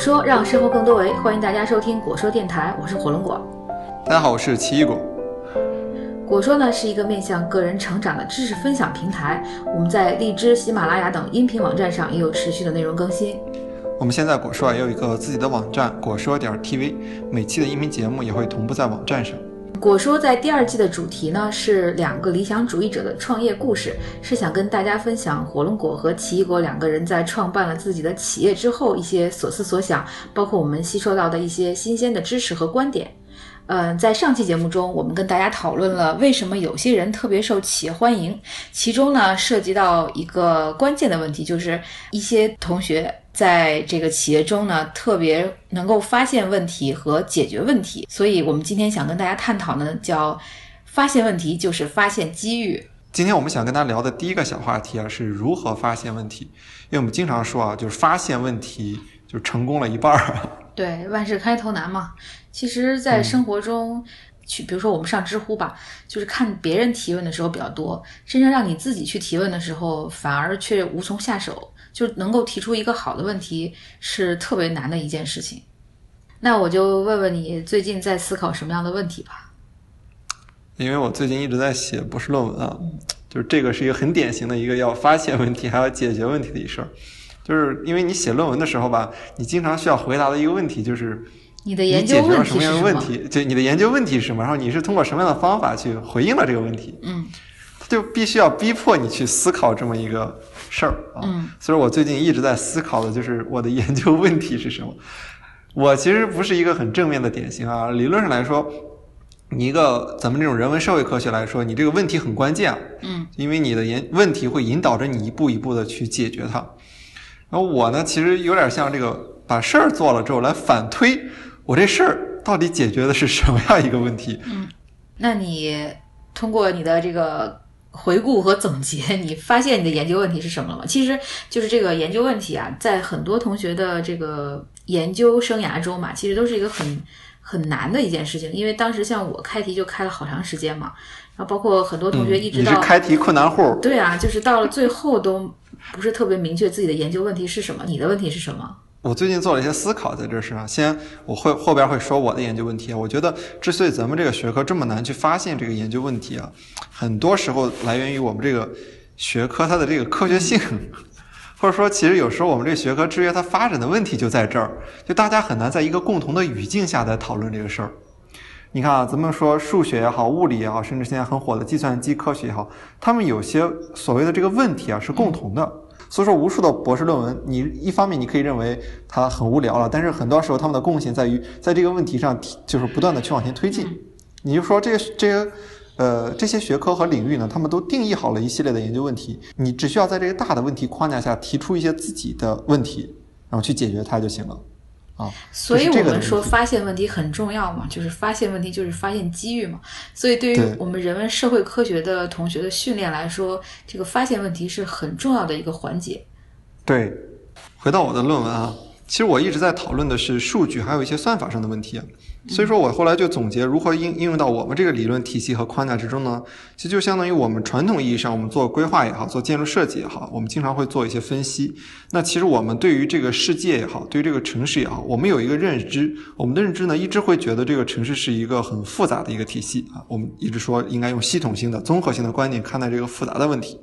说让生活更多维，欢迎大家收听果说电台，我是火龙果。大家好，我是奇异果。果说呢是一个面向个人成长的知识分享平台，我们在荔枝、喜马拉雅等音频网站上也有持续的内容更新。我们现在果说啊也有一个自己的网站果说点 TV，每期的音频节目也会同步在网站上。果说在第二季的主题呢是两个理想主义者的创业故事，是想跟大家分享火龙果和奇异果两个人在创办了自己的企业之后一些所思所想，包括我们吸收到的一些新鲜的知识和观点。嗯，在上期节目中，我们跟大家讨论了为什么有些人特别受企业欢迎，其中呢涉及到一个关键的问题，就是一些同学。在这个企业中呢，特别能够发现问题和解决问题，所以我们今天想跟大家探讨呢，叫发现问题就是发现机遇。今天我们想跟大家聊的第一个小话题啊，是如何发现问题。因为我们经常说啊，就是发现问题就成功了一半儿。对，万事开头难嘛。其实，在生活中，去比如说我们上知乎吧，就是看别人提问的时候比较多，真正让你自己去提问的时候，反而却无从下手。就能够提出一个好的问题是特别难的一件事情。那我就问问你，最近在思考什么样的问题吧？因为我最近一直在写博士论文啊，就是这个是一个很典型的一个要发现问题还要解决问题的一事儿。就是因为你写论文的时候吧，你经常需要回答的一个问题就是你的研究解决了什么样的问题？就你的研究问题是什么？然后你是通过什么样的方法去回应了这个问题？嗯，就必须要逼迫你去思考这么一个。事儿啊，所以我最近一直在思考的就是我的研究问题是什么。我其实不是一个很正面的典型啊。理论上来说，你一个咱们这种人文社会科学来说，你这个问题很关键啊。嗯，因为你的研问题会引导着你一步一步的去解决它。然后我呢，其实有点像这个把事儿做了之后来反推，我这事儿到底解决的是什么样一个问题？嗯，那你通过你的这个。回顾和总结，你发现你的研究问题是什么了吗？其实就是这个研究问题啊，在很多同学的这个研究生涯中嘛，其实都是一个很很难的一件事情。因为当时像我开题就开了好长时间嘛，然后包括很多同学一直到开题困难户，对啊，就是到了最后都不是特别明确自己的研究问题是什么。你的问题是什么？我最近做了一些思考，在这事上。先，我会后边会说我的研究问题。我觉得，之所以咱们这个学科这么难去发现这个研究问题啊，很多时候来源于我们这个学科它的这个科学性，或者说，其实有时候我们这个学科制约它发展的问题就在这儿，就大家很难在一个共同的语境下来讨论这个事儿。你看啊，咱们说数学也好，物理也好，甚至现在很火的计算机科学也好，他们有些所谓的这个问题啊是共同的。所以说，无数的博士论文，你一方面你可以认为它很无聊了，但是很多时候他们的贡献在于在这个问题上，就是不断的去往前推进。你就说这些这些呃这些学科和领域呢，他们都定义好了一系列的研究问题，你只需要在这个大的问题框架下提出一些自己的问题，然后去解决它就行了。啊，所以我们说发现问题很重要嘛，就是发现问题就是发现机遇嘛。所以对于我们人文社会科学的同学的训练来说，这个发现问题是很重要的一个环节。对，回到我的论文啊。其实我一直在讨论的是数据，还有一些算法上的问题。所以说我后来就总结如何应应用到我们这个理论体系和框架之中呢？其实就相当于我们传统意义上，我们做规划也好，做建筑设计也好，我们经常会做一些分析。那其实我们对于这个世界也好，对于这个城市也好，我们有一个认知。我们的认知呢，一直会觉得这个城市是一个很复杂的一个体系啊。我们一直说应该用系统性的、综合性的观点看待这个复杂的问题。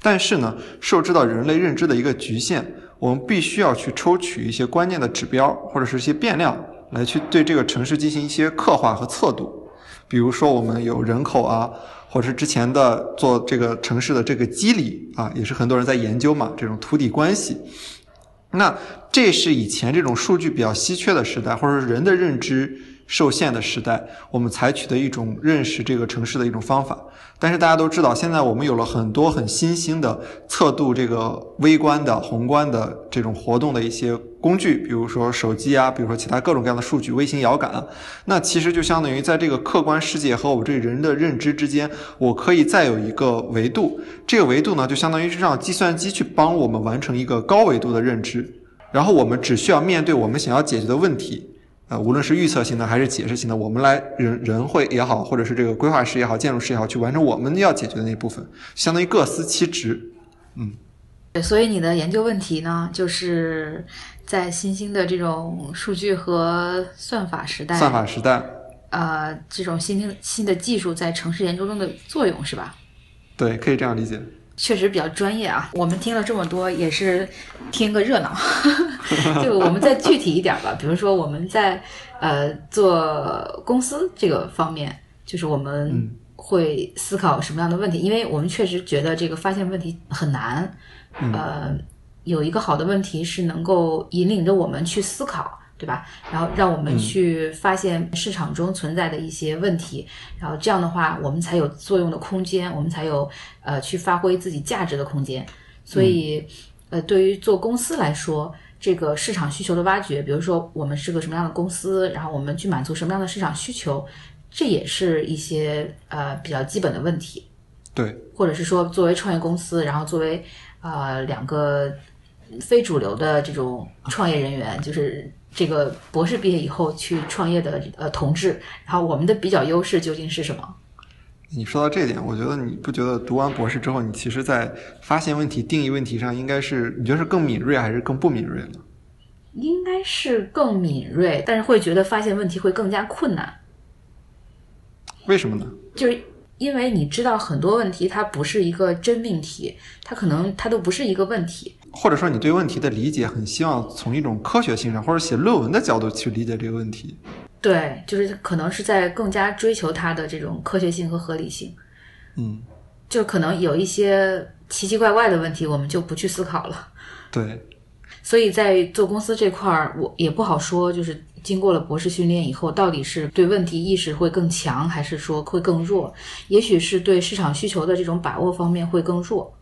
但是呢，受制到人类认知的一个局限。我们必须要去抽取一些关键的指标或者是一些变量，来去对这个城市进行一些刻画和测度。比如说，我们有人口啊，或者是之前的做这个城市的这个机理啊，也是很多人在研究嘛，这种土地关系。那这是以前这种数据比较稀缺的时代，或者是人的认知。受限的时代，我们采取的一种认识这个城市的一种方法。但是大家都知道，现在我们有了很多很新兴的测度这个微观的、宏观的这种活动的一些工具，比如说手机啊，比如说其他各种各样的数据、微型遥感。那其实就相当于在这个客观世界和我这人的认知之间，我可以再有一个维度。这个维度呢，就相当于是让计算机去帮我们完成一个高维度的认知，然后我们只需要面对我们想要解决的问题。呃，无论是预测性的还是解释性的，我们来人人会也好，或者是这个规划师也好，建筑师也好，去完成我们要解决的那部分，相当于各司其职。嗯，对，所以你的研究问题呢，就是在新兴的这种数据和算法时代，算法时代，呃，这种新兴新的技术在城市研究中的作用是吧？对，可以这样理解。确实比较专业啊，我们听了这么多也是听个热闹。就我们再具体一点吧，比如说我们在呃做公司这个方面，就是我们会思考什么样的问题？因为我们确实觉得这个发现问题很难。呃，有一个好的问题是能够引领着我们去思考。对吧？然后让我们去发现市场中存在的一些问题，然后这样的话，我们才有作用的空间，我们才有呃去发挥自己价值的空间。所以，呃，对于做公司来说，这个市场需求的挖掘，比如说我们是个什么样的公司，然后我们去满足什么样的市场需求，这也是一些呃比较基本的问题。对，或者是说，作为创业公司，然后作为呃两个非主流的这种创业人员，就是。这个博士毕业以后去创业的呃同志，然后我们的比较优势究竟是什么？你说到这点，我觉得你不觉得读完博士之后，你其实在发现问题、定义问题上，应该是你觉得是更敏锐还是更不敏锐呢？应该是更敏锐，但是会觉得发现问题会更加困难。为什么呢？就是因为你知道很多问题它不是一个真命题，它可能它都不是一个问题。或者说你对问题的理解很希望从一种科学性上或者写论文的角度去理解这个问题，对，就是可能是在更加追求它的这种科学性和合理性，嗯，就可能有一些奇奇怪怪的问题我们就不去思考了，对，所以在做公司这块儿我也不好说，就是经过了博士训练以后，到底是对问题意识会更强，还是说会更弱？也许是对市场需求的这种把握方面会更弱。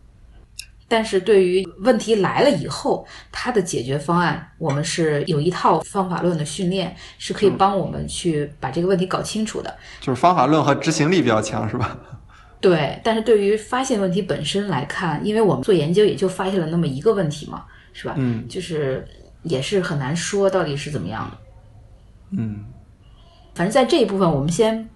但是对于问题来了以后，它的解决方案，我们是有一套方法论的训练，是可以帮我们去把这个问题搞清楚的。就是方法论和执行力比较强，是吧？对。但是对于发现问题本身来看，因为我们做研究也就发现了那么一个问题嘛，是吧？嗯。就是也是很难说到底是怎么样的。嗯。反正在这一部分，我们先。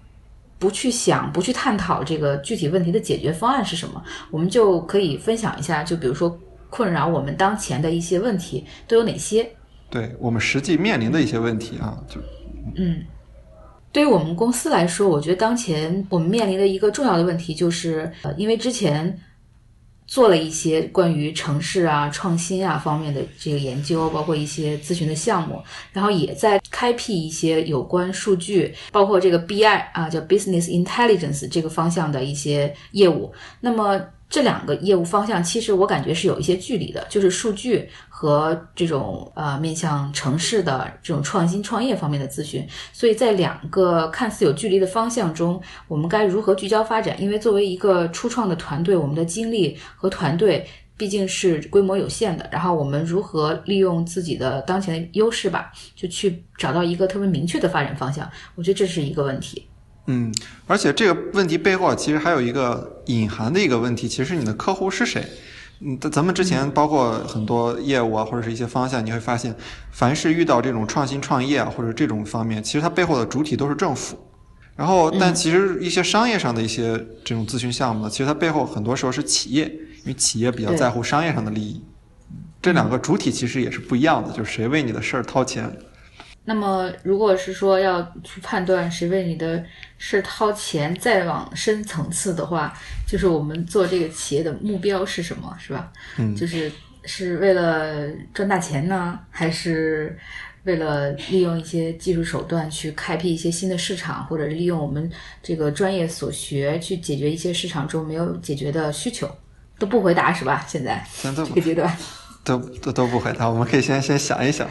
不去想，不去探讨这个具体问题的解决方案是什么，我们就可以分享一下。就比如说，困扰我们当前的一些问题都有哪些？对我们实际面临的一些问题啊，就嗯，对于我们公司来说，我觉得当前我们面临的一个重要的问题就是，呃，因为之前。做了一些关于城市啊、创新啊方面的这个研究，包括一些咨询的项目，然后也在开辟一些有关数据，包括这个 BI 啊，叫 Business Intelligence 这个方向的一些业务。那么。这两个业务方向，其实我感觉是有一些距离的，就是数据和这种呃面向城市的这种创新创业方面的咨询。所以在两个看似有距离的方向中，我们该如何聚焦发展？因为作为一个初创的团队，我们的精力和团队毕竟是规模有限的。然后我们如何利用自己的当前的优势吧，就去找到一个特别明确的发展方向？我觉得这是一个问题。嗯，而且这个问题背后其实还有一个隐含的一个问题，其实你的客户是谁？嗯，咱们之前包括很多业务啊，或者是一些方向，你会发现，凡是遇到这种创新创业啊，或者这种方面，其实它背后的主体都是政府。然后，但其实一些商业上的一些这种咨询项目呢，其实它背后很多时候是企业，因为企业比较在乎商业上的利益。这两个主体其实也是不一样的，就是谁为你的事儿掏钱。那么，如果是说要去判断谁为你的事掏钱，再往深层次的话，就是我们做这个企业的目标是什么，是吧？嗯，就是是为了赚大钱呢，还是为了利用一些技术手段去开辟一些新的市场，或者利用我们这个专业所学去解决一些市场中没有解决的需求？都不回答是吧？现在这个阶段都都都不回答，我们可以先先想一想。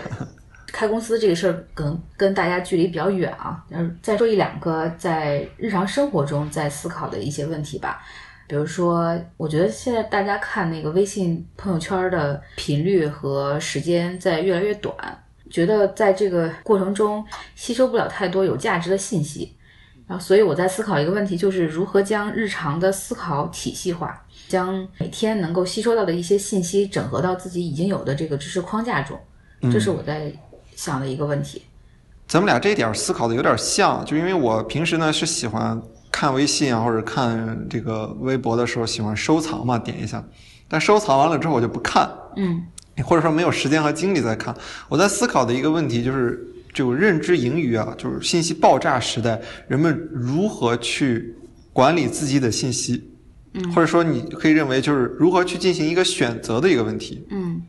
开公司这个事儿可能跟大家距离比较远啊，嗯，再说一两个在日常生活中在思考的一些问题吧。比如说，我觉得现在大家看那个微信朋友圈的频率和时间在越来越短，觉得在这个过程中吸收不了太多有价值的信息。然后，所以我在思考一个问题，就是如何将日常的思考体系化，将每天能够吸收到的一些信息整合到自己已经有的这个知识框架中。这是我在。想的一个问题，咱们俩这一点思考的有点像，就因为我平时呢是喜欢看微信啊，或者看这个微博的时候喜欢收藏嘛，点一下。但收藏完了之后我就不看，嗯或者说没有时间和精力再看。我在思考的一个问题就是，这种认知盈余啊，就是信息爆炸时代，人们如何去管理自己的信息，嗯或者说你可以认为就是如何去进行一个选择的一个问题。嗯，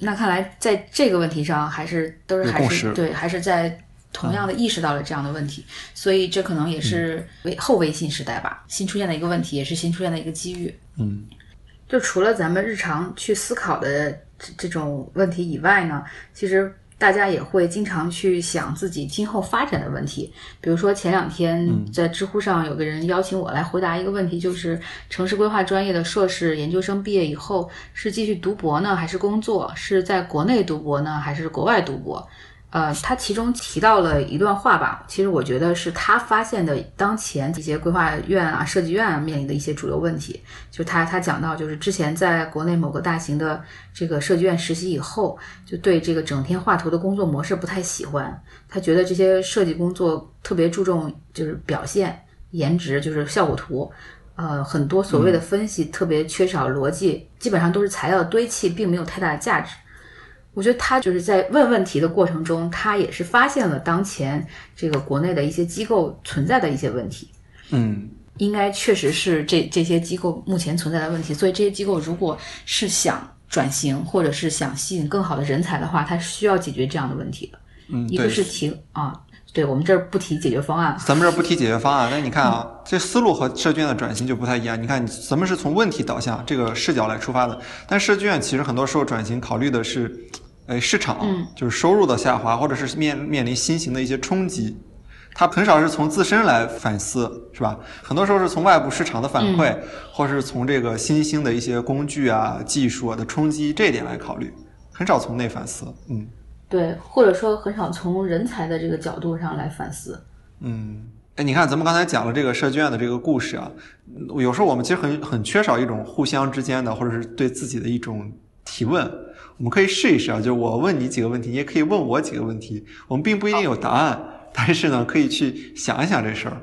那看来在这个问题上，还是都是还是对，还是在同样的意识到了这样的问题，所以这可能也是微后微信时代吧，新出现的一个问题，也是新出现的一个机遇。嗯。就除了咱们日常去思考的这这种问题以外呢，其实大家也会经常去想自己今后发展的问题。比如说前两天在知乎上有个人邀请我来回答一个问题，就是城市规划专业的硕士研究生毕业以后是继续读博呢，还是工作？是在国内读博呢，还是国外读博？呃，他其中提到了一段话吧，其实我觉得是他发现的当前一些规划院啊、设计院啊面临的一些主流问题。就他他讲到，就是之前在国内某个大型的这个设计院实习以后，就对这个整天画图的工作模式不太喜欢。他觉得这些设计工作特别注重就是表现、颜值，就是效果图。呃，很多所谓的分析特别缺少逻辑，基本上都是材料堆砌，并没有太大的价值。我觉得他就是在问问题的过程中，他也是发现了当前这个国内的一些机构存在的一些问题。嗯应该确实是这这些机构目前存在的问题，所以这些机构如果是想转型，或者是想吸引更好的人才的话，它是需要解决这样的问题的。嗯，一个。是提啊，对我们这儿不提解决方案，咱们这儿不提解决方案，但你看啊，这思路和设计院的转型就不太一样。你看，咱们是从问题导向这个视角来出发的，但设计院其实很多时候转型考虑的是，呃，市场，嗯就是收入的下滑，或者是面面临新型的一些冲击。它很少是从自身来反思，是吧？很多时候是从外部市场的反馈，或是从这个新兴的一些工具啊、技术啊的冲击这一点来考虑，很少从内反思。嗯对，或者说很少从人才的这个角度上来反思。嗯，哎，你看咱们刚才讲了这个设计院的这个故事啊，嗯有时候我们其实很很缺少一种互相之间的，或者是对自己的一种提问。我们可以试一试啊，就是我问你几个问题，你也可以问我几个问题。我们并不一定有答案，但是呢，可以去想一想这事儿，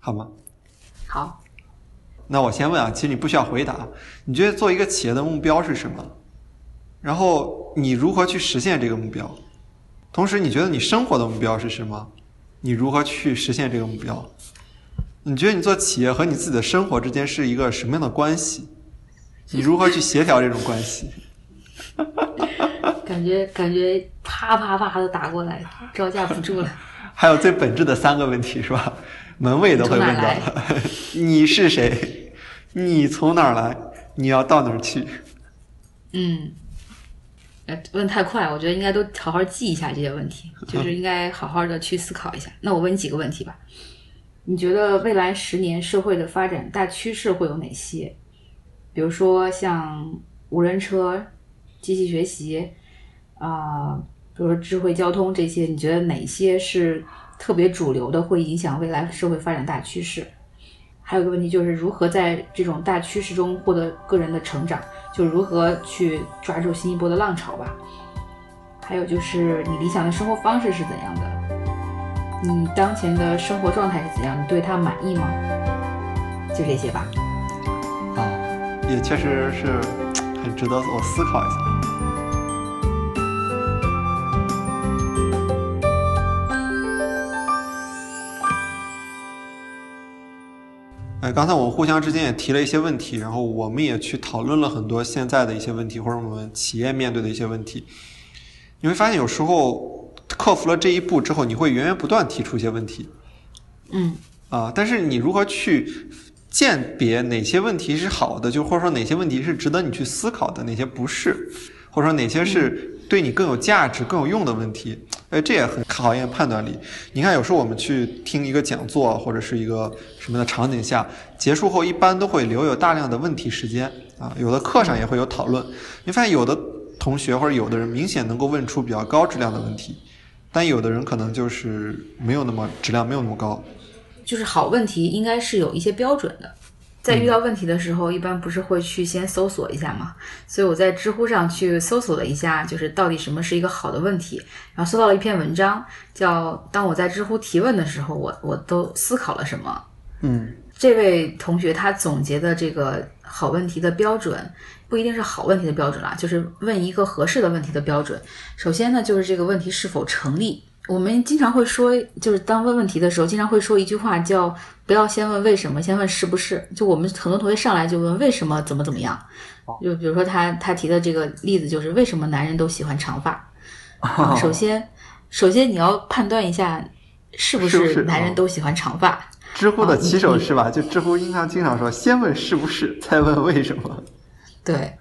好吗？好，那我先问啊，其实你不需要回答。你觉得做一个企业的目标是什么？然后你如何去实现这个目标？同时，你觉得你生活的目标是什么？你如何去实现这个目标？你觉得你做企业和你自己的生活之间是一个什么样的关系？你如何去协调这种关系？感觉感觉啪啪啪的打过来，招架不住了。还有最本质的三个问题是吧？门卫都会问到 你是谁？你从哪儿来？你要到哪儿去？嗯，呃，问太快，我觉得应该都好好记一下这些问题，就是应该好好的去思考一下。那我问你几个问题吧，你觉得未来十年社会的发展大趋势会有哪些？比如说像无人车、机器学习，啊、比如说智慧交通这些，你觉得哪些是特别主流的，会影响未来社会发展大趋势？还有个问题就是如何在这种大趋势中获得个人的成长，就如何去抓住新一波的浪潮吧。还有就是你理想的生活方式是怎样的？你当前的生活状态是怎样？你对它满意吗？就这些吧。啊，也确实是很值得我思考一下。哎，刚才我们互相之间也提了一些问题，然后我们也去讨论了很多现在的一些问题，或者我们企业面对的一些问题。你会发现，有时候克服了这一步之后，你会源源不断提出一些问题。嗯啊，但是你如何去鉴别哪些问题是好的，就或者说哪些问题是值得你去思考的，哪些不是，或者说哪些是对你更有价值、更有用的问题？哎，这也很考验判断力。你看，有时候我们去听一个讲座或者是一个什么的场景下，结束后一般都会留有大量的问题时间啊，有的课上也会有讨论。你发现有的同学或者有的人明显能够问出比较高质量的问题，但有的人可能就是没有那么质量没有那么高。就是好问题应该是有一些标准的，在遇到问题的时候，一般不是会去先搜索一下嘛？所以我在知乎上去搜索了一下，就是到底什么是一个好的问题，然后搜到了一篇文章，叫《当我在知乎提问的时候，我我都思考了什么》。嗯这位同学他总结的这个好问题的标准，不一定是好问题的标准啦，就是问一个合适的问题的标准。首先呢，就是这个问题是否成立。我们经常会说，就是当问问题的时候，经常会说一句话，叫不要先问为什么，先问是不是。就我们很多同学上来就问为什么怎么怎么样。就比如说他他提的这个例子，就是为什么男人都喜欢长发。首先，首先你要判断一下是不是男人都喜欢长发。知乎的骑手是吧？就知乎经常经常说，先问是不是，再问为什么。对，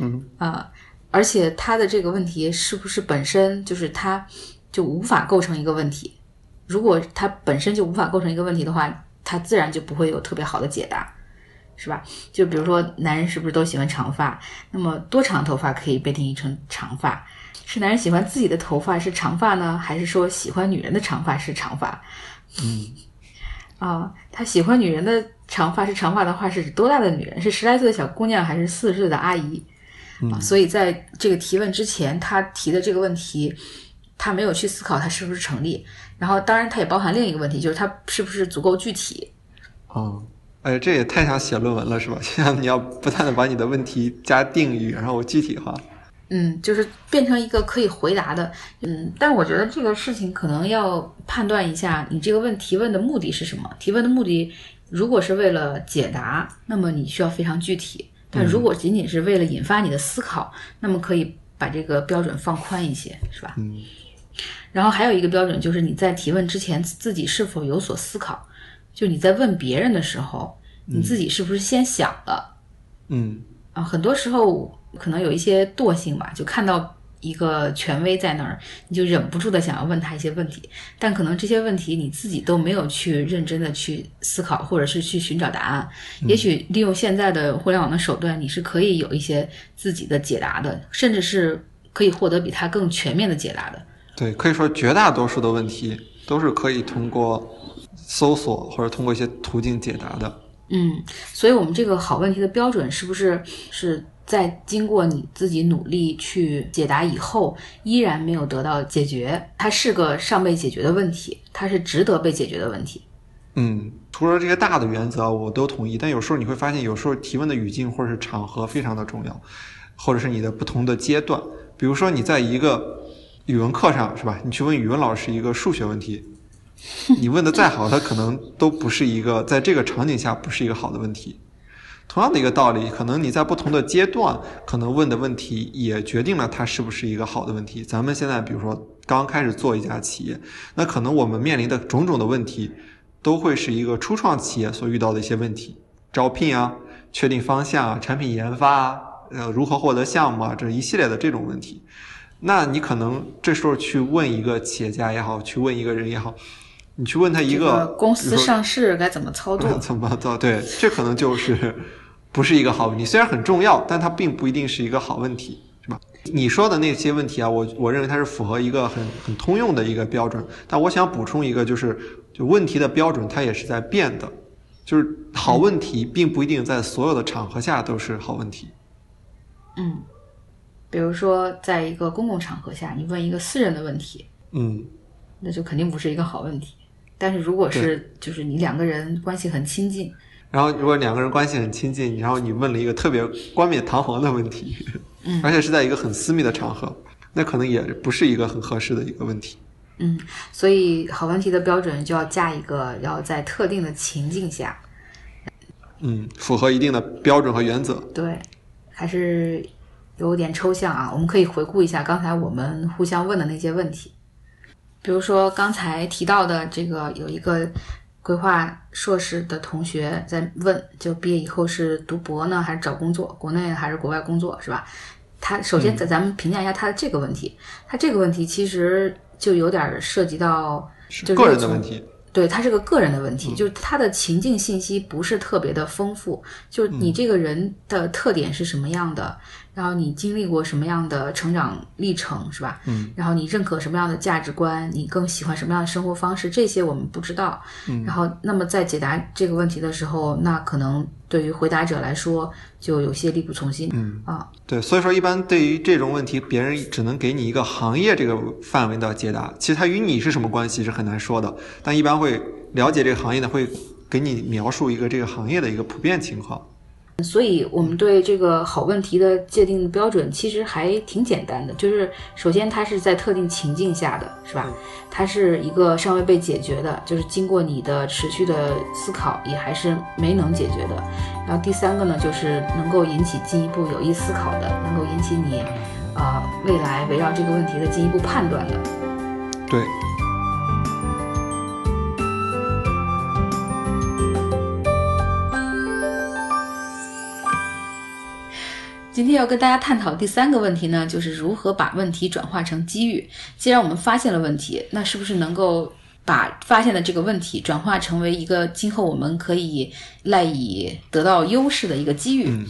嗯啊，而且他的这个问题是不是本身就是他就无法构成一个问题？如果它本身就无法构成一个问题的话，它自然就不会有特别好的解答，是吧？就比如说，男人是不是都喜欢长发？那么多长头发可以被定义成长发？是男人喜欢自己的头发是长发呢，还是说喜欢女人的长发是长发？嗯。啊，他喜欢女人的长发是长发的话，是指多大的女人？是十来岁的小姑娘，还是四十岁的阿姨？啊，所以在这个提问之前，他提的这个问题，他没有去思考它是不是成立。然后，当然，它也包含另一个问题，就是它是不是足够具体？哦，哎，这也太像写论文了，是吧？就像你要不断的把你的问题加定语，然后我具体化。嗯，就是变成一个可以回答的，嗯，但我觉得这个事情可能要判断一下，你这个问提问的目的是什么？提问的目的如果是为了解答，那么你需要非常具体；但如果仅仅是为了引发你的思考，那么可以把这个标准放宽一些，是吧？嗯。然后还有一个标准就是你在提问之前自己是否有所思考，就你在问别人的时候，你自己是不是先想了？嗯。啊，很多时候。可能有一些惰性吧，就看到一个权威在那儿，你就忍不住的想要问他一些问题，但可能这些问题你自己都没有去认真的去思考，或者是去寻找答案。也许利用现在的互联网的手段，你是可以有一些自己的解答的，甚至是可以获得比他更全面的解答的。对，可以说绝大多数的问题都是可以通过搜索或者通过一些途径解答的。嗯，所以我们这个好问题的标准是不是是？在经过你自己努力去解答以后，依然没有得到解决，它是个尚被解决的问题，它是值得被解决的问题。嗯，除了这些大的原则，我都同意。但有时候你会发现，有时候提问的语境或者是场合非常的重要，或者是你的不同的阶段。比如说你在一个语文课上，是吧？你去问语文老师一个数学问题，你问的再好，他可能都不是一个在这个场景下不是一个好的问题。同样的一个道理，可能你在不同的阶段，可能问的问题也决定了它是不是一个好的问题。咱们现在比如说刚开始做一家企业，那可能我们面临的种种的问题，都会是一个初创企业所遇到的一些问题：招聘啊，确定方向啊，产品研发啊，呃，如何获得项目啊，这一系列的这种问题。那你可能这时候去问一个企业家也好，去问一个人也好，你去问他一个公司上市该怎么操作？怎么操？对，这可能就是。不是一个好问题，虽然很重要，但它并不一定是一个好问题，是吧？你说的那些问题啊，我我认为它是符合一个很很通用的一个标准。但我想补充一个，就是就问题的标准它也是在变的，就是好问题并不一定在所有的场合下都是好问题。嗯，比如说在一个公共场合下，你问一个私人的问题，嗯，那就肯定不是一个好问题。但是如果是就是你两个人关系很亲近。然后，如果两个人关系很亲近，然后你问了一个特别冠冕堂皇的问题，嗯，而且是在一个很私密的场合，那可能也不是一个很合适的一个问题。嗯，所以好问题的标准就要加一个，要在特定的情境下，嗯，符合一定的标准和原则。对，还是有点抽象啊。我们可以回顾一下刚才我们互相问的那些问题，比如说刚才提到的这个有一个。规划硕士的同学在问，就毕业以后是读博呢，还是找工作？国内还是国外工作，是吧？他首先在咱们评价一下他的这个问题，他这个问题其实就有点涉及到就是个人的问题。对他是个个人的问题，就是他的情境信息不是特别的丰富，就是你这个人的特点是什么样的。然后你经历过什么样的成长历程，是吧？嗯。然后你认可什么样的价值观？你更喜欢什么样的生活方式？这些我们不知道。嗯。然后，那么在解答这个问题的时候，那可能对于回答者来说就有些力不从心。嗯。啊，对，所以说一般对于这种问题，别人只能给你一个行业这个范围的解答，其实它与你是什么关系是很难说的。但一般会了解这个行业的会。给你描述一个这个行业的一个普遍情况。所以，我们对这个好问题的界定标准其实还挺简单的，就是首先它是在特定情境下的，是吧？它是一个尚未被解决的，就是经过你的持续的思考也还是没能解决的。然后第三个呢，就是能够引起进一步有益思考的，能够引起你，呃，未来围绕这个问题的进一步判断的。对。今天要跟大家探讨第三个问题呢，就是如何把问题转化成机遇。既然我们发现了问题，那是不是能够把发现的这个问题转化成为一个今后我们可以赖以得到优势的一个机遇？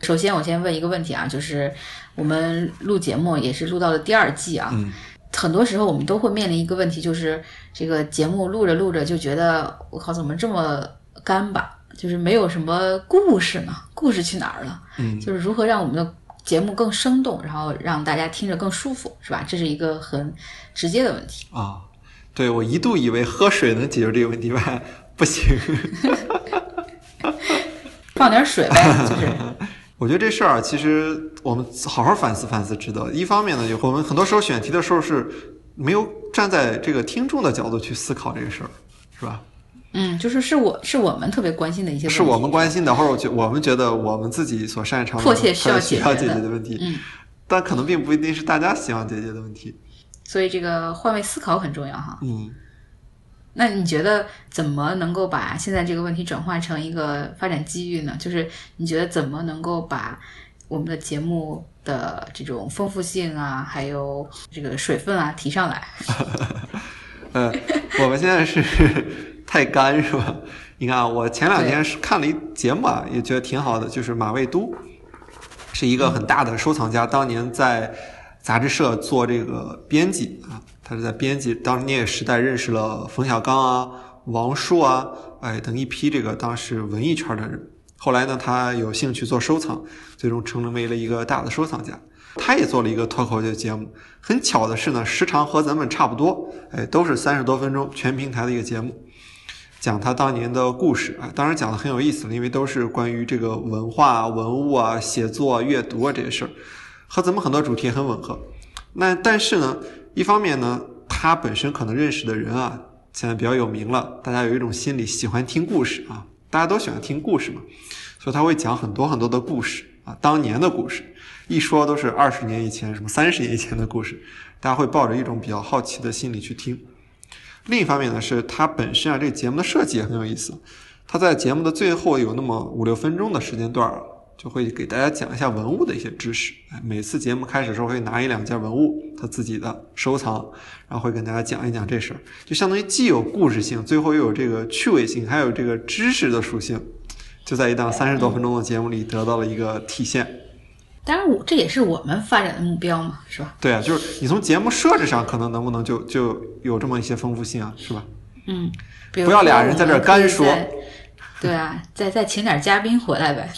首先，我先问一个问题啊，就是我们录节目也是录到了第二季啊，很多时候我们都会面临一个问题，就是这个节目录着录着就觉得我靠，怎么这么干巴？就是没有什么故事呢，故事去哪儿了？嗯，就是如何让我们的节目更生动，然后让大家听着更舒服，是吧？这是一个很直接的问题啊。对，我一度以为喝水能解决这个问题吧，不行，放点水呗。就是，我觉得这事儿其实我们好好反思反思，值得。一方面呢，就我们很多时候选题的时候是没有站在这个听众的角度去思考这个事儿，是吧？嗯，就是是我是我们特别关心的一些，是我们关心的，或者我觉我们觉得我们自己所擅长、迫切需要解决的问题，嗯，但可能并不一定是大家希望解决的问题。所以这个换位思考很重要哈。嗯，那你觉得怎么能够把现在这个问题转化成一个发展机遇呢？就是你觉得怎么能够把我们的节目的这种丰富性啊，还有这个水分啊提上来？呃，我们现在是。太干是吧？你看啊，我前两天是看了一节目啊，也觉得挺好的，就是马未都，是一个很大的收藏家，当年在杂志社做这个编辑啊，他是在编辑当年时代认识了冯小刚啊、王朔啊，哎等一批这个当时文艺圈的人。后来呢，他有兴趣做收藏，最终成为了一个大的收藏家。他也做了一个脱口秀节目，很巧的是呢，时长和咱们差不多，哎，都是三十多分钟，全平台的一个节目。讲他当年的故事啊，当然讲的很有意思了，因为都是关于这个文化、文物啊、写作、阅读啊这些事儿，和咱们很多主题很吻合。那但是呢，一方面呢，他本身可能认识的人啊，现在比较有名了，大家有一种心理喜欢听故事啊，大家都喜欢听故事嘛，所以他会讲很多很多的故事啊，当年的故事，一说都是二十年以前、什么三十年以前的故事，大家会抱着一种比较好奇的心理去听。另一方面呢，是它本身啊，这个节目的设计也很有意思。它在节目的最后有那么五六分钟的时间段，就会给大家讲一下文物的一些知识。每次节目开始的时候会拿一两件文物，他自己的收藏，然后会跟大家讲一讲这事儿，就相当于既有故事性，最后又有这个趣味性，还有这个知识的属性，就在一档三十多分钟的节目里得到了一个体现。当然，我这也是我们发展的目标嘛，是吧？对啊，就是你从节目设置上，可能能不能就就有这么一些丰富性啊，是吧？嗯，不要俩人在这干说。对啊，再再请点嘉宾回来呗。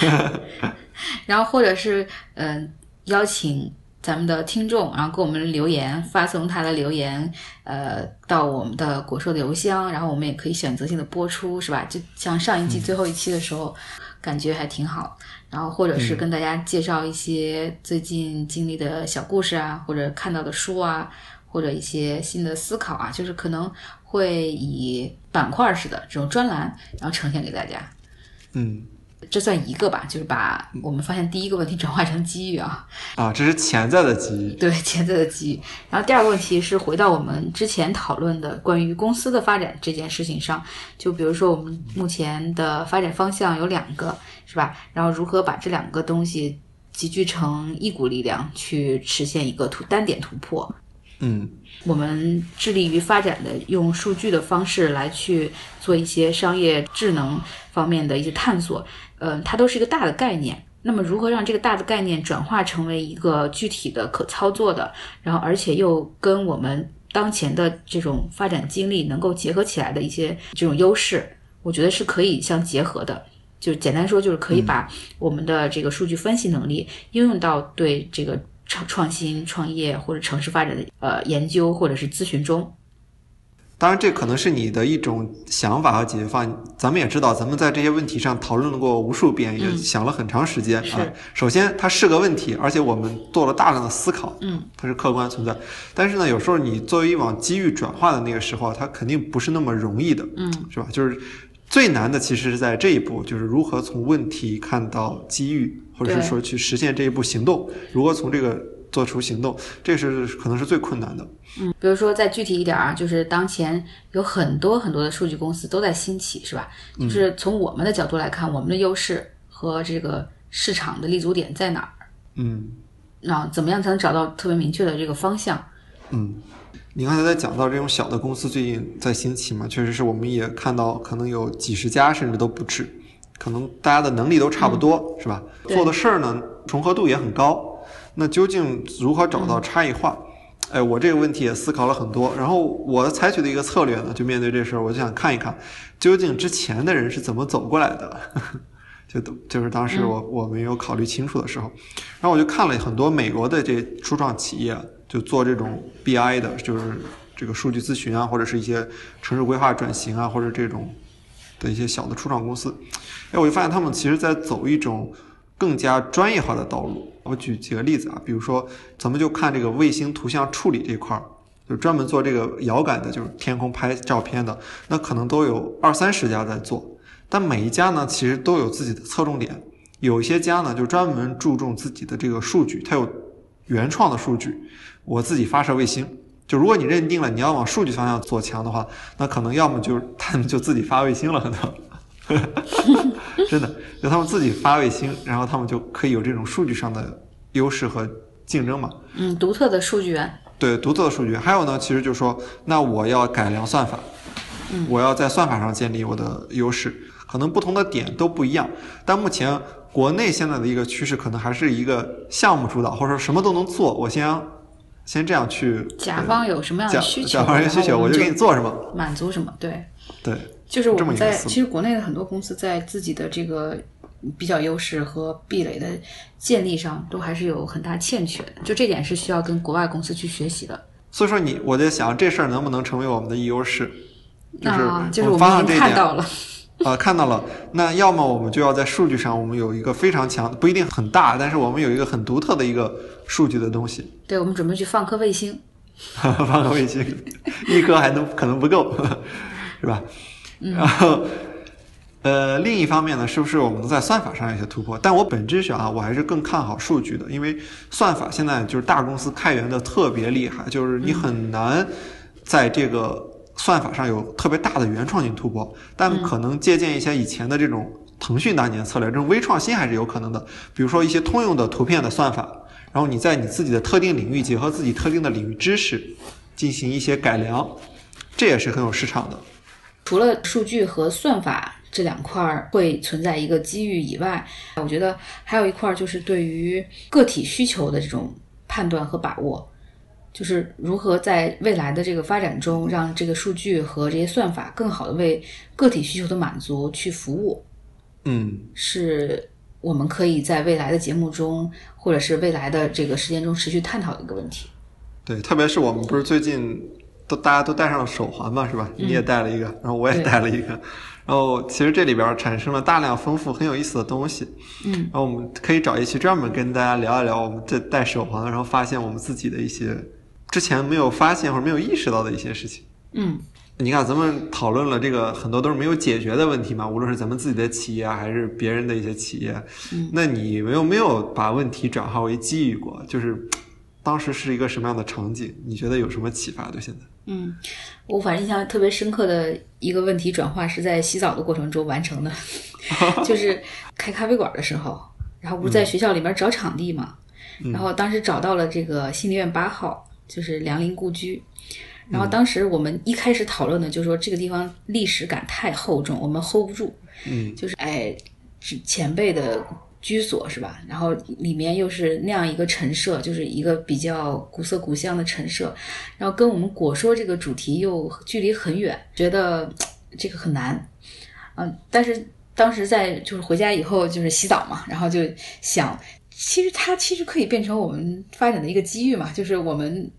然后或者是嗯，邀请咱们的听众，然后给我们留言，发送他的留言，呃，到我们的果硕的邮箱，然后我们也可以选择性的播出，是吧？就像上一季最后一期的时候。感觉还挺好，然后或者是跟大家介绍一些最近经历的小故事啊，或者看到的书啊，或者一些新的思考啊，就是可能会以板块式的这种专栏，然后呈现给大家。嗯。这算一个吧，就是把我们发现第一个问题转化成机遇啊。啊，这是潜在的机遇。对，潜在的机遇。然后第二个问题是回到我们之前讨论的关于公司的发展这件事情上，就比如说我们目前的发展方向有两个，是吧？然后如何把这两个东西集聚成一股力量，去实现一个突单点突破？嗯，我们致力于发展的用数据的方式来去做一些商业智能方面的一些探索。呃，它都是一个大的概念。那么，如何让这个大的概念转化成为一个具体的、可操作的，然后而且又跟我们当前的这种发展经历能够结合起来的一些这种优势，我觉得是可以相结合的。就简单说，就是可以把我们的这个数据分析能力应用到对这个创创新、创业或者城市发展的呃研究或者是咨询中。当然，这可能是你的一种想法和解决方案。咱们也知道，咱们在这些问题上讨论过无数遍，也想了很长时间啊。首先，它是个问题，而且我们做了大量的思考，嗯，它是客观存在。但是呢，有时候你作为往机遇转化的那个时候，它肯定不是那么容易的，嗯，是吧？就是最难的，其实是在这一步，就是如何从问题看到机遇，或者是说去实现这一步行动，如何从这个。做出行动，这是可能是最困难的。嗯，比如说再具体一点啊，就是当前有很多很多的数据公司都在兴起，是吧？就是从我们的角度来看，我们的优势和这个市场的立足点在哪儿？嗯，那怎么样才能找到特别明确的这个方向？嗯，你刚才在讲到这种小的公司最近在兴起嘛，确实是我们也看到，可能有几十家甚至都不止，可能大家的能力都差不多，是吧？做的事儿呢重合度也很高。那究竟如何找到差异化？哎，我这个问题也思考了很多。然后我采取的一个策略呢，就面对这事儿，我就想看一看，究竟之前的人是怎么走过来的。就就是当时我我没有考虑清楚的时候，然后我就看了很多美国的这初创企业，就做这种 BI 的，就是这个数据咨询啊，或者是一些城市规划转型啊，或者这种的一些小的初创公司。哎，我就发现他们其实在走一种。更加专业化的道路，我举几个例子啊，比如说，咱们就看这个卫星图像处理这块儿，就专门做这个遥感的，就是天空拍照片的，那可能都有二三十家在做，但每一家呢，其实都有自己的侧重点，有一些家呢，就专门注重自己的这个数据，它有原创的数据，我自己发射卫星，就如果你认定了你要往数据方向做强的话，那可能要么就他们就自己发卫星了，可能。真的，就他们自己发卫星，然后他们就可以有这种数据上的优势和竞争嘛。嗯，独特的数据源。对，独特的数据源。还有呢，其实就是说，那我要改良算法，我要在算法上建立我的优势，可能不同的点都不一样。但目前国内现在的一个趋势，可能还是一个项目主导，或者说什么都能做，我先先这样去。甲方有什么样的需求？甲方有需求，我就给你做什么，满足什么？对。对。就是我们在其实国内的很多公司在自己的这个比较优势和壁垒的建立上，都还是有很大欠缺的。就这点是需要跟国外公司去学习的。所以说，你我在想这事儿能不能成为我们的优势？就是就是我们已经看到了啊，看到了。那要么我们就要在数据上，我们有一个非常强，不一定很大，但是我们有一个很独特的一个数据的东西。对，我们准备去放颗卫星，放颗卫星，一颗还能可能不够，是吧？然后，呃，另一方面呢，是不是我们能在算法上有些突破？但我本质上啊，我还是更看好数据的，因为算法现在就是大公司开源的特别厉害，就是你很难在这个算法上有特别大的原创性突破。但可能借鉴一些以前的这种腾讯当年策略，这种微创新还是有可能的。比如说一些通用的图片的算法，然后你在你自己的特定领域结合自己特定的领域知识进行一些改良，这也是很有市场的。除了数据和算法这两块儿会存在一个机遇以外，我觉得还有一块就是对于个体需求的这种判断和把握，就是如何在未来的这个发展中，让这个数据和这些算法更好的为个体需求的满足去服务。嗯，是我们可以在未来的节目中，或者是未来的这个时间中持续探讨的一个问题。对，特别是我们不是最近。都大家都戴上了手环嘛，是吧？你也戴了一个，然后我也戴了一个，然后其实这里边产生了大量丰富、很有意思的东西。嗯，然后我们可以找一期专门跟大家聊一聊我们这戴手环，然后发现我们自己的一些之前没有发现或者没有意识到的一些事情。嗯，你看咱们讨论了这个很多都是没有解决的问题嘛，无论是咱们自己的企业还是别人的一些企业。嗯，那你有没有把问题转化为机遇过？就是当时是一个什么样的场景？你觉得有什么启发？对现在？嗯，我反正印象特别深刻的一个问题转化是在洗澡的过程中完成的，就是开咖啡馆的时候，然后不是在学校里面找场地嘛，然后当时找到了这个新立院八号，就是梁林故居，然后当时我们一开始讨论的就是说这个地方历史感太厚重，我们 hold 不住，嗯，就是哎，前辈的。居所是吧？然后里面又是那样一个陈设，就是一个比较古色古香的陈设，然后跟我们果说这个主题又距离很远，觉得这个很难。嗯，但是当时在就是回家以后就是洗澡嘛，然后就想，其实它其实可以变成我们发展的一个机遇嘛，就是我们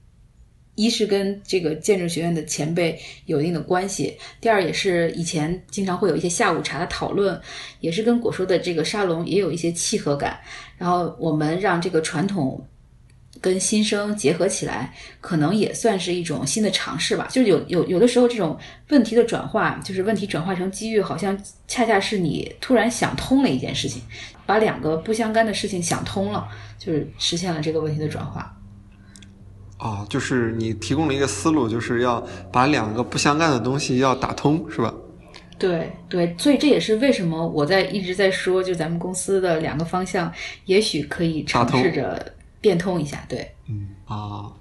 一是跟这个建筑学院的前辈有一定的关系，第二也是以前经常会有一些下午茶的讨论，也是跟果叔的这个沙龙也有一些契合感。然后我们让这个传统跟新生结合起来，可能也算是一种新的尝试吧。就是有有有的时候这种问题的转化，就是问题转化成机遇，好像恰恰是你突然想通了一件事情，把两个不相干的事情想通了，就是实现了这个问题的转化。啊，就是你提供了一个思路，就是要把两个不相干的东西要打通，是吧？对对，所以这也是为什么我在一直在说，就咱们公司的两个方向，也许可以尝试着变通一下。对，嗯啊，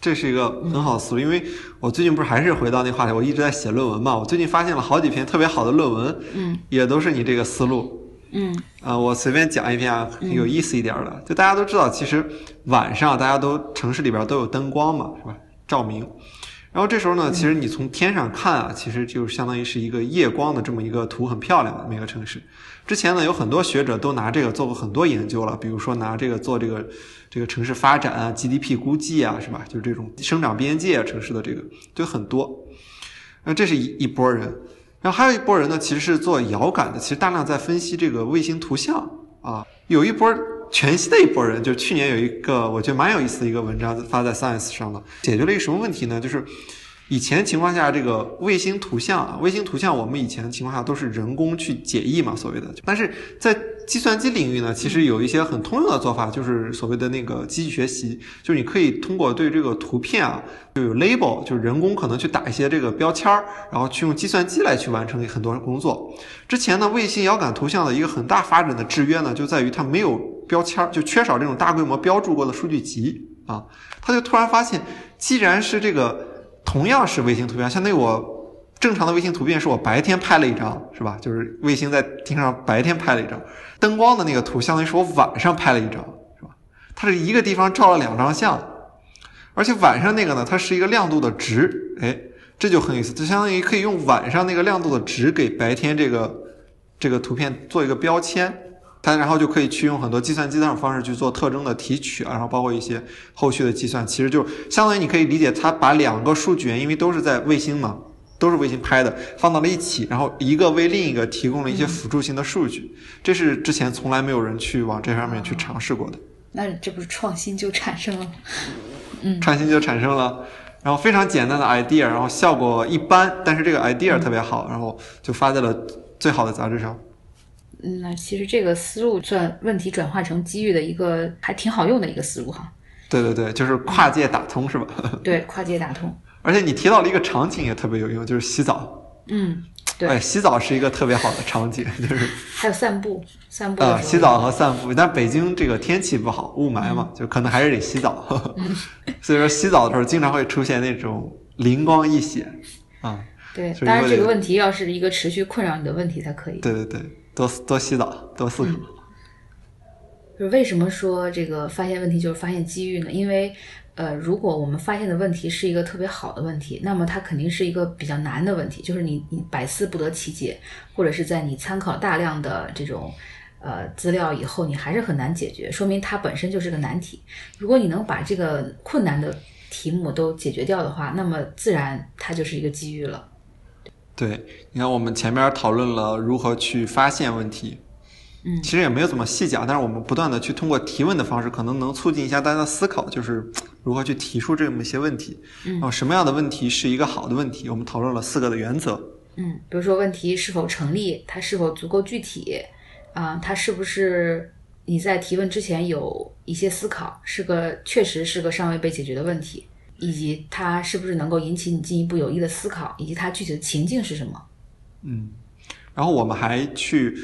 这是一个很好的思路，因为我最近不是还是回到那话题，我一直在写论文嘛，我最近发现了好几篇特别好的论文，嗯，也都是你这个思路。嗯啊，我随便讲一篇啊，有意思一点的。就大家都知道，其实晚上大家都城市里边都有灯光嘛，是吧？照明。然后这时候呢，其实你从天上看啊，其实就相当于是一个夜光的这么一个图，很漂亮的每个城市。之前呢，有很多学者都拿这个做过很多研究了，比如说拿这个做这个这个城市发展啊、GDP 估计啊，是吧？就是这种生长边界啊，城市的这个就很多。那这是一一波人。然后还有一波人呢，其实是做遥感的，其实大量在分析这个卫星图像啊。有一波全新的一波人，就去年有一个我觉得蛮有意思的一个文章发在 Science 上的，解决了一个什么问题呢？就是以前情况下这个卫星图像啊，卫星图像我们以前情况下都是人工去解译嘛，所谓的，但是在计算机领域呢，其实有一些很通用的做法，就是所谓的那个机器学习，就是你可以通过对这个图片啊，就有 label，就是人工可能去打一些这个标签儿，然后去用计算机来去完成很多工作。之前呢，卫星遥感图像的一个很大发展的制约呢，就在于它没有标签儿，就缺少这种大规模标注过的数据集啊。他就突然发现，既然是这个同样是卫星图片，相当于我。正常的卫星图片是我白天拍了一张，是吧？就是卫星在天上白天拍了一张，灯光的那个图相当于是我晚上拍了一张，是吧？它是一个地方照了两张相，而且晚上那个呢，它是一个亮度的值，哎，这就很有意思，就相当于可以用晚上那个亮度的值给白天这个这个图片做一个标签，它然后就可以去用很多计算机的方式去做特征的提取啊，然后包括一些后续的计算，其实就相当于你可以理解它把两个数据源，因为都是在卫星嘛。都是卫星拍的，放到了一起，然后一个为另一个提供了一些辅助性的数据，这是之前从来没有人去往这方面去尝试过的。那这不是创新就产生了？嗯，创新就产生了，然后非常简单的 idea，然后效果一般，但是这个 idea 特别好，然后就发在了最好的杂志上。嗯，那其实这个思路算问题转化成机遇的一个还挺好用的一个思路哈。对对对，就是跨界打通是吧？对，跨界打通。而且你提到了一个场景也特别有用，就是洗澡。嗯，对。哎，洗澡是一个特别好的场景，就是还有散步，散步啊，洗澡和散步。但北京这个天气不好，雾霾嘛，就可能还是得洗澡。所以说洗澡的时候经常会出现那种灵光一现啊。对，当然这个问题要是一个持续困扰你的问题才可以。对对对，多多洗澡，多思考。就是为什么说这个发现问题就是发现机遇呢？因为。呃，如果我们发现的问题是一个特别好的问题，那么它肯定是一个比较难的问题，就是你你百思不得其解，或者是在你参考大量的这种呃资料以后，你还是很难解决，说明它本身就是个难题。如果你能把这个困难的题目都解决掉的话，那么自然它就是一个机遇了。对，你看我们前面讨论了如何去发现问题。嗯，其实也没有怎么细讲，但是我们不断的去通过提问的方式，可能能促进一下大家的思考，就是 如何去提出这么一些问题。嗯，然后什么样的问题是一个好的问题？我们讨论了四个的原则。嗯，比如说问题是否成立，它是否足够具体，啊，它是不是你在提问之前有一些思考，是个确实是个尚未被解决的问题，以及它是不是能够引起你进一步有益的思考，以及它具体的情境是什么？嗯，然后我们还去。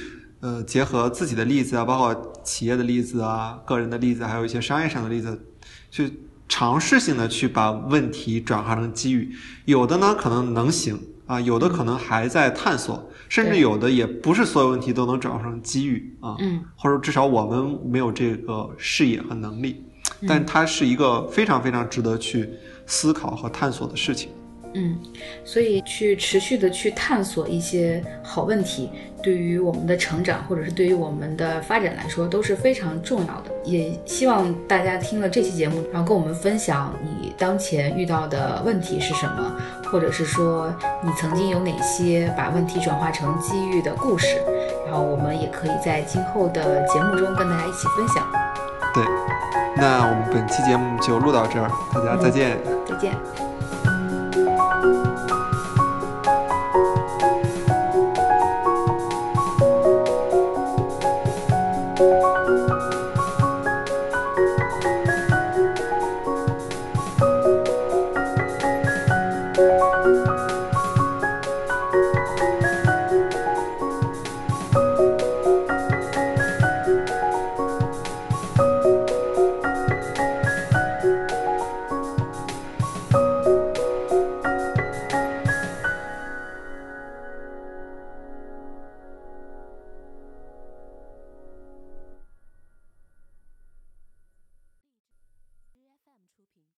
呃，结合自己的例子啊，包括企业的例子啊，个人的例子，还有一些商业上的例子，去尝试性的去把问题转化成机遇。有的呢可能能行啊，有的可能还在探索，甚至有的也不是所有问题都能转化成机遇啊。嗯，或者至少我们没有这个视野和能力，但它是一个非常非常值得去思考和探索的事情。嗯，所以去持续的去探索一些好问题，对于我们的成长或者是对于我们的发展来说都是非常重要的。也希望大家听了这期节目，然后跟我们分享你当前遇到的问题是什么，或者是说你曾经有哪些把问题转化成机遇的故事，然后我们也可以在今后的节目中跟大家一起分享。对，那我们本期节目就录到这儿，大家再见。再见。